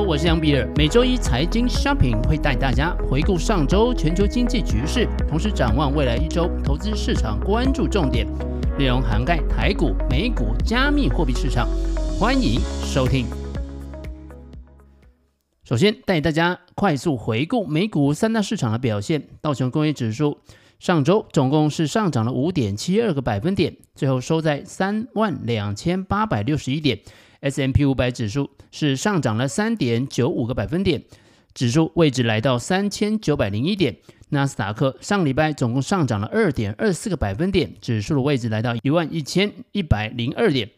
我是杨比尔。每周一财经 Shopping 会带大家回顾上周全球经济局势，同时展望未来一周投资市场关注重点，内容涵盖台股、美股、加密货币市场。欢迎收听。首先带大家快速回顾美股三大市场的表现。道琼工业指数上周总共是上涨了五点七二个百分点，最后收在三万两千八百六十一点。S M P 五百指数是上涨了三点九五个百分点，指数位置来到三千九百零一点。纳斯达克上礼拜总共上涨了二点二四个百分点，指数的位置来到一万一千一百零二点。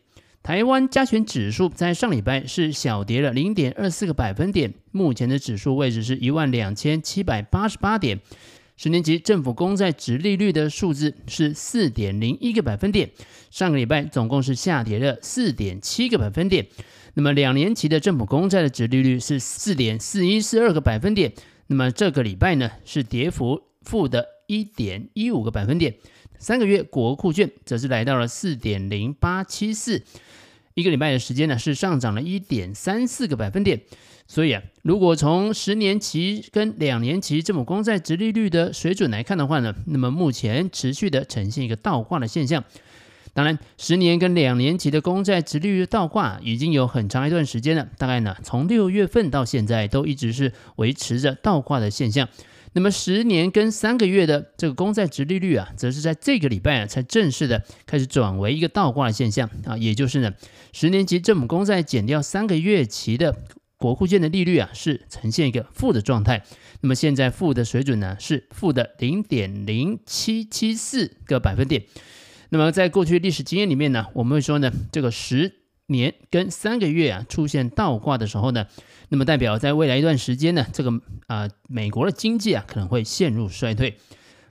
台湾加权指数在上礼拜是小跌了零点二四个百分点，目前的指数位置是一万两千七百八十八点。十年期政府公债殖利率的数字是四点零一个百分点，上个礼拜总共是下跌了四点七个百分点。那么两年期的政府公债的殖利率是四点四一四二个百分点，那么这个礼拜呢是跌幅负的一点一五个百分点。三个月国库券则是来到了四点零八七四，一个礼拜的时间呢是上涨了一点三四个百分点。所以啊，如果从十年期跟两年期政府公债殖利率的水准来看的话呢，那么目前持续的呈现一个倒挂的现象。当然，十年跟两年期的公债殖利率倒挂已经有很长一段时间了，大概呢从六月份到现在都一直是维持着倒挂的现象。那么十年跟三个月的这个公债殖利率啊，则是在这个礼拜啊才正式的开始转为一个倒挂的现象啊，也就是呢十年期政府公债减掉三个月期的。国库券的利率啊是呈现一个负的状态，那么现在负的水准呢是负的零点零七七四个百分点。那么在过去历史经验里面呢，我们会说呢，这个十年跟三个月啊出现倒挂的时候呢，那么代表在未来一段时间呢，这个啊、美国的经济啊可能会陷入衰退。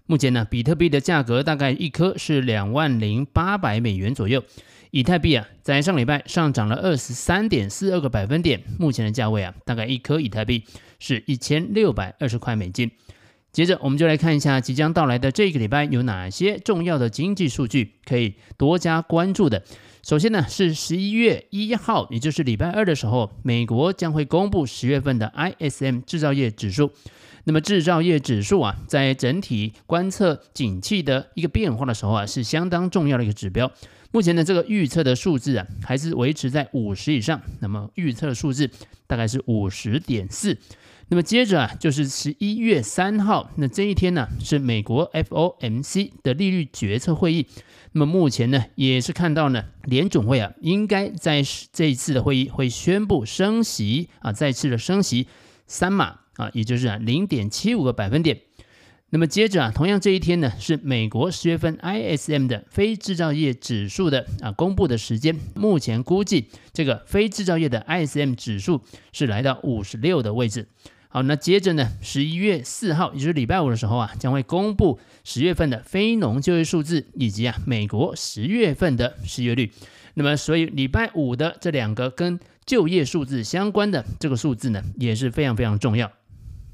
目前呢，比特币的价格大概一颗是两万零八百美元左右。以太币啊，在上礼拜上涨了二十三点四二个百分点，目前的价位啊，大概一颗以太币是一千六百二十块美金。接着，我们就来看一下即将到来的这个礼拜有哪些重要的经济数据可以多加关注的。首先呢，是十一月一号，也就是礼拜二的时候，美国将会公布十月份的 ISM 制造业指数。那么制造业指数啊，在整体观测景气的一个变化的时候啊，是相当重要的一个指标。目前的这个预测的数字啊，还是维持在五十以上。那么预测的数字大概是五十点四。那么接着啊，就是十一月三号，那这一天呢，是美国 FOMC 的利率决策会议。那么目前呢，也是看到呢，联准会啊，应该在这一次的会议会宣布升息啊，再次的升息三码啊，也就是啊零点七五个百分点。那么接着啊，同样这一天呢，是美国十月份 ISM 的非制造业指数的啊公布的时间。目前估计这个非制造业的 ISM 指数是来到五十六的位置。好，那接着呢，十一月四号，也就是礼拜五的时候啊，将会公布十月份的非农就业数字，以及啊美国十月份的失业率。那么所以礼拜五的这两个跟就业数字相关的这个数字呢，也是非常非常重要。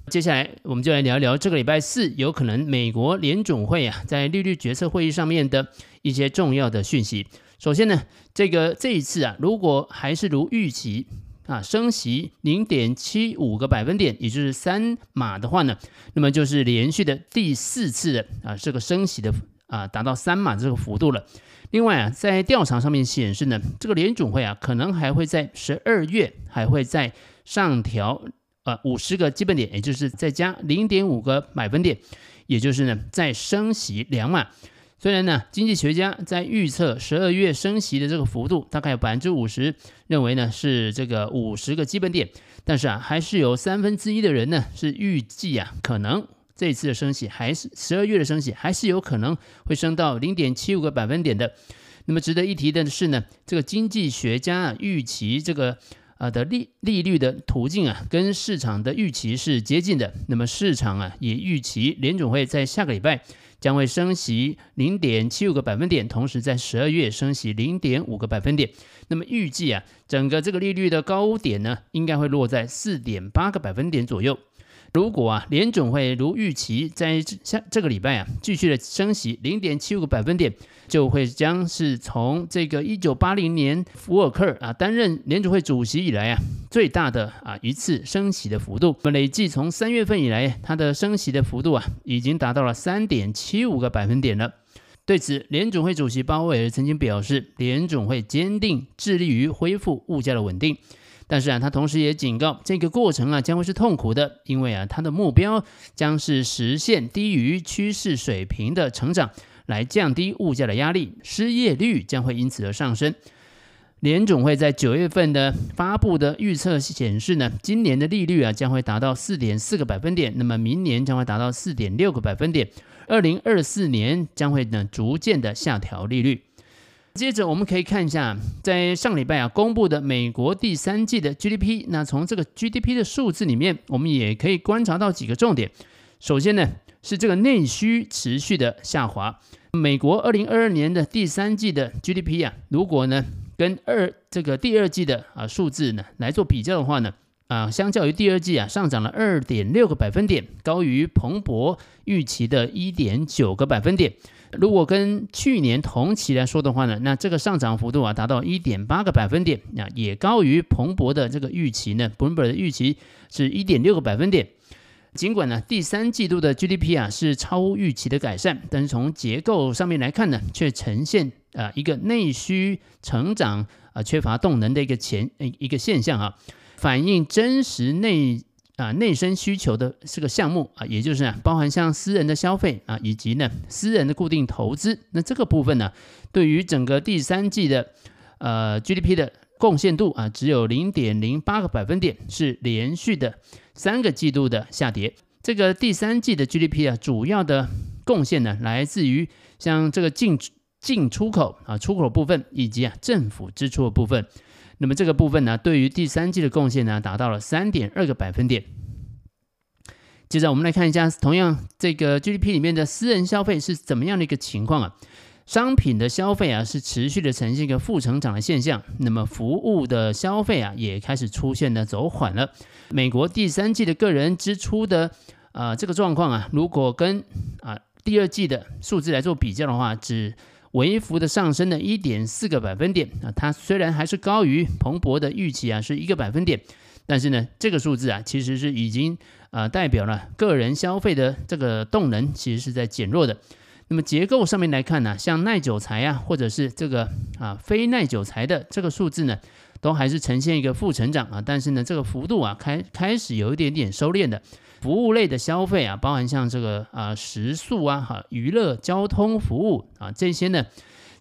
接下来，我们就来聊一聊这个礼拜四有可能美国联总会啊在利率决策会议上面的一些重要的讯息。首先呢，这个这一次啊，如果还是如预期啊升息零点七五个百分点，也就是三码的话呢，那么就是连续的第四次的啊这个升息的啊达到三码这个幅度了。另外啊，在调查上面显示呢，这个联准会啊可能还会在十二月还会再上调。呃，五十个基本点，也就是再加零点五个百分点，也就是呢，再升息两码。虽然呢，经济学家在预测十二月升息的这个幅度大概有百分之五十，认为呢是这个五十个基本点，但是啊，还是有三分之一的人呢是预计啊，可能这次的升息还是十二月的升息还是有可能会升到零点七五个百分点的。那么值得一提的是呢，这个经济学家啊预期这个。啊的利利率的途径啊，跟市场的预期是接近的。那么市场啊也预期联准会在下个礼拜将会升息零点七五个百分点，同时在十二月升息零点五个百分点。那么预计啊，整个这个利率的高点呢，应该会落在四点八个百分点左右。如果啊，联准会如预期在下这个礼拜啊继续的升息零点七五个百分点，就会将是从这个一九八零年福尔克啊担任联准会主席以来啊最大的啊一次升息的幅度。那么累计从三月份以来，它的升息的幅度啊已经达到了三点七五个百分点了。对此，联总会主席鲍威尔曾经表示，联总会坚定致力于恢复物价的稳定。但是啊，他同时也警告，这个过程啊将会是痛苦的，因为啊，他的目标将是实现低于趋势水平的成长，来降低物价的压力，失业率将会因此而上升。联总会在九月份的发布的预测显示呢，今年的利率啊将会达到四点四个百分点，那么明年将会达到四点六个百分点，二零二四年将会呢逐渐的下调利率。接着我们可以看一下，在上礼拜啊公布的美国第三季的 GDP。那从这个 GDP 的数字里面，我们也可以观察到几个重点。首先呢，是这个内需持续的下滑。美国二零二二年的第三季的 GDP 啊，如果呢跟二这个第二季的啊数字呢来做比较的话呢，啊，相较于第二季啊上涨了二点六个百分点，高于彭博预期的一点九个百分点。如果跟去年同期来说的话呢，那这个上涨幅度啊达到一点八个百分点，那也高于彭博的这个预期呢彭博的预期是一点六个百分点。尽管呢第三季度的 GDP 啊是超预期的改善，但是从结构上面来看呢，却呈现啊一个内需成长啊缺乏动能的一个前一个现象啊，反映真实内。啊，内生需求的这个项目啊，也就是啊，包含像私人的消费啊，以及呢，私人的固定投资，那这个部分呢，对于整个第三季的呃 GDP 的贡献度啊，只有零点零八个百分点，是连续的三个季度的下跌。这个第三季的 GDP 啊，主要的贡献呢，来自于像这个进进出口啊，出口部分，以及啊，政府支出的部分。那么这个部分呢，对于第三季的贡献呢，达到了三点二个百分点。接着我们来看一下，同样这个 GDP 里面的私人消费是怎么样的一个情况啊？商品的消费啊是持续的呈现一个负成长的现象，那么服务的消费啊也开始出现了走缓了。美国第三季的个人支出的啊、这个状况啊，如果跟啊、第二季的数字来做比较的话，只微幅的上升了一点四个百分点啊，它虽然还是高于彭博的预期啊，是一个百分点，但是呢，这个数字啊，其实是已经呃代表了个人消费的这个动能其实是在减弱的。那么结构上面来看呢，像耐久材啊，或者是这个啊非耐久材的这个数字呢，都还是呈现一个负成长啊，但是呢，这个幅度啊开开始有一点点收敛的。服务类的消费啊，包含像这个啊食宿啊、哈娱乐、交通服务啊这些呢，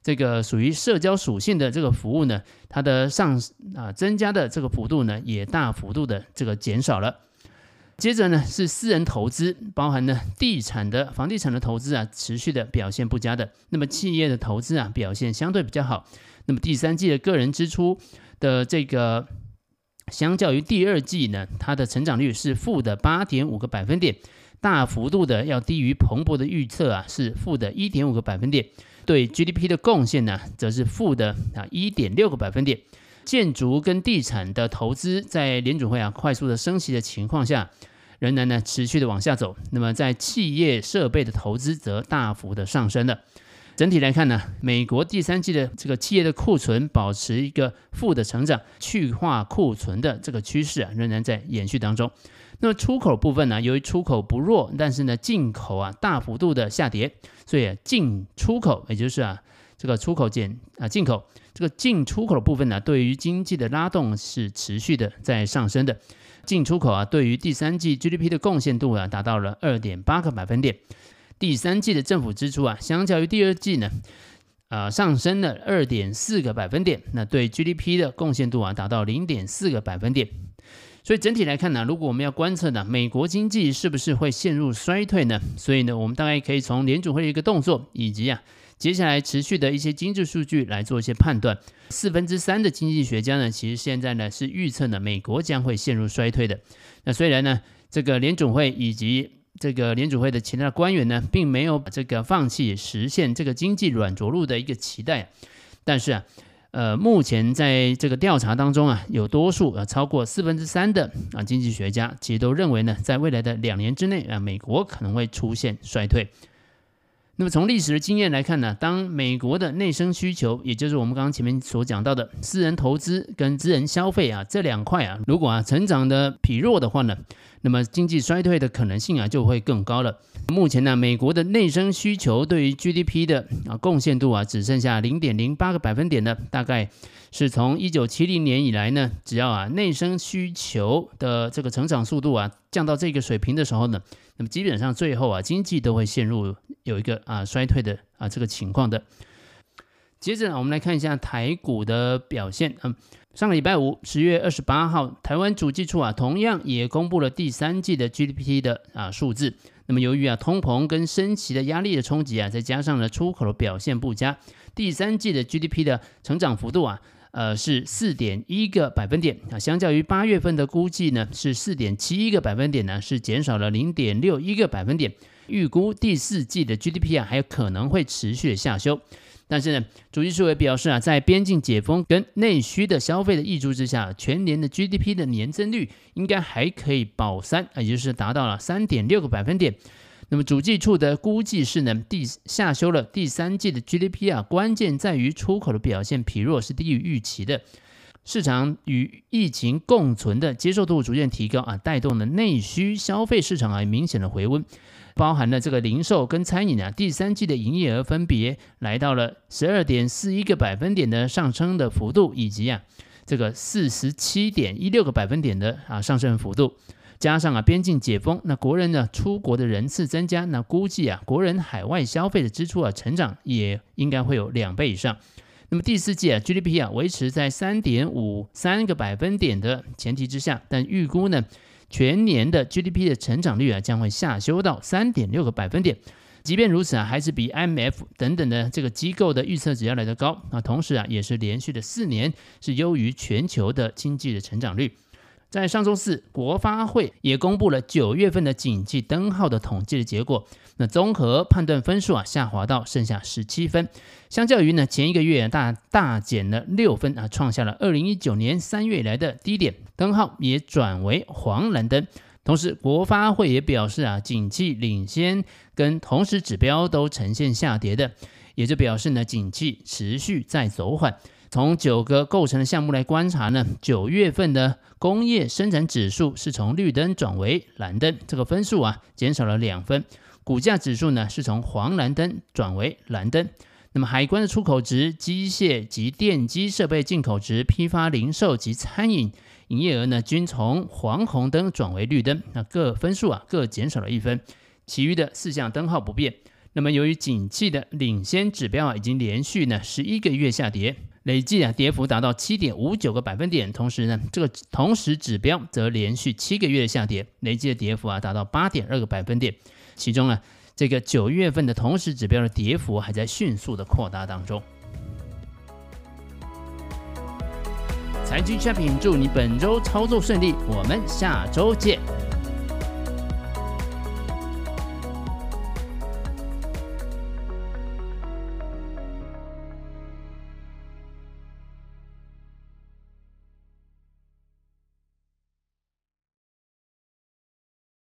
这个属于社交属性的这个服务呢，它的上啊增加的这个幅度呢，也大幅度的这个减少了。接着呢是私人投资，包含呢地产的房地产的投资啊，持续的表现不佳的。那么企业的投资啊表现相对比较好。那么第三季的个人支出的这个。相较于第二季呢，它的成长率是负的八点五个百分点，大幅度的要低于彭博的预测啊，是负的一点五个百分点。对 GDP 的贡献呢，则是负的啊一点六个百分点。建筑跟地产的投资在联准会啊快速的升息的情况下，仍然呢持续的往下走。那么在企业设备的投资则大幅的上升了。整体来看呢，美国第三季的这个企业的库存保持一个负的成长，去化库存的这个趋势啊仍然在延续当中。那么出口部分呢，由于出口不弱，但是呢进口啊大幅度的下跌，所以进出口也就是啊这个出口减啊进口这个进出口部分呢，对于经济的拉动是持续的在上升的。进出口啊对于第三季 GDP 的贡献度啊达到了二点八个百分点。第三季的政府支出啊，相较于第二季呢，啊、上升了二点四个百分点，那对 GDP 的贡献度啊达到零点四个百分点。所以整体来看呢，如果我们要观测呢，美国经济是不是会陷入衰退呢？所以呢，我们大概可以从联准会的一个动作，以及啊接下来持续的一些经济数据来做一些判断。四分之三的经济学家呢，其实现在呢是预测呢美国将会陷入衰退的。那虽然呢，这个联准会以及这个联储会的其他官员呢，并没有把这个放弃实现这个经济软着陆的一个期待，但是啊，呃，目前在这个调查当中啊，有多数啊超过四分之三的啊经济学家其实都认为呢，在未来的两年之内啊，美国可能会出现衰退。那么从历史的经验来看呢，当美国的内生需求，也就是我们刚刚前面所讲到的私人投资跟私人消费啊这两块啊，如果啊成长的疲弱的话呢，那么经济衰退的可能性啊就会更高了。目前呢，美国的内生需求对于 GDP 的啊贡献度啊只剩下零点零八个百分点呢，大概是从一九七零年以来呢，只要啊内生需求的这个成长速度啊降到这个水平的时候呢，那么基本上最后啊经济都会陷入。有一个啊衰退的啊这个情况的。接着呢，我们来看一下台股的表现。嗯，上个礼拜五，十月二十八号，台湾主计处啊同样也公布了第三季的 GDP 的啊数字。那么由于啊通膨跟升息的压力的冲击啊，再加上呢出口的表现不佳，第三季的 GDP 的成长幅度啊。呃，是四点一个百分点啊，相较于八月份的估计呢，是四点七一个百分点呢，是减少了零点六一个百分点。预估第四季的 GDP 啊，还有可能会持续下修。但是呢，主计处也表示啊，在边境解封跟内需的消费的挹注之下，全年的 GDP 的年增率应该还可以保三，也就是达到了三点六个百分点。那么主计处的估计是呢，第下修了第三季的 GDP 啊，关键在于出口的表现疲弱，是低于预期的。市场与疫情共存的接受度逐渐提高啊，带动了内需消费市场啊明显的回温，包含了这个零售跟餐饮啊，第三季的营业额分别来到了十二点四一个百分点的上升的幅度，以及啊这个四十七点一六个百分点的啊上升幅度。加上啊，边境解封，那国人呢出国的人次增加，那估计啊，国人海外消费的支出啊，成长也应该会有两倍以上。那么第四季啊，GDP 啊维持在三点五三个百分点的前提之下，但预估呢，全年的 GDP 的成长率啊将会下修到三点六个百分点。即便如此啊，还是比 M F 等等的这个机构的预测值要来得高。那同时啊，也是连续的四年是优于全球的经济的成长率。在上周四，国发会也公布了九月份的景气灯号的统计的结果。那综合判断分数啊，下滑到剩下十七分，相较于呢前一个月大大减了六分啊，创下了二零一九年三月以来的低点，灯号也转为黄蓝灯。同时，国发会也表示啊，景气领先跟同时指标都呈现下跌的，也就表示呢，景气持续在走缓。从九个构成的项目来观察呢，九月份的工业生产指数是从绿灯转为蓝灯，这个分数啊减少了两分。股价指数呢是从黄蓝灯转为蓝灯。那么海关的出口值、机械及电机设备进口值、批发零售及餐饮营业额呢均从黄红灯转为绿灯，那各分数啊各减少了一分。其余的四项灯号不变。那么由于景气的领先指标啊已经连续呢十一个月下跌。累计啊，跌幅达到七点五九个百分点。同时呢，这个同时指标则连续七个月下跌，累计的跌幅啊达到八点二个百分点。其中啊，这个九月份的同时指标的跌幅还在迅速的扩大当中。财经 Shopping 祝你本周操作顺利，我们下周见。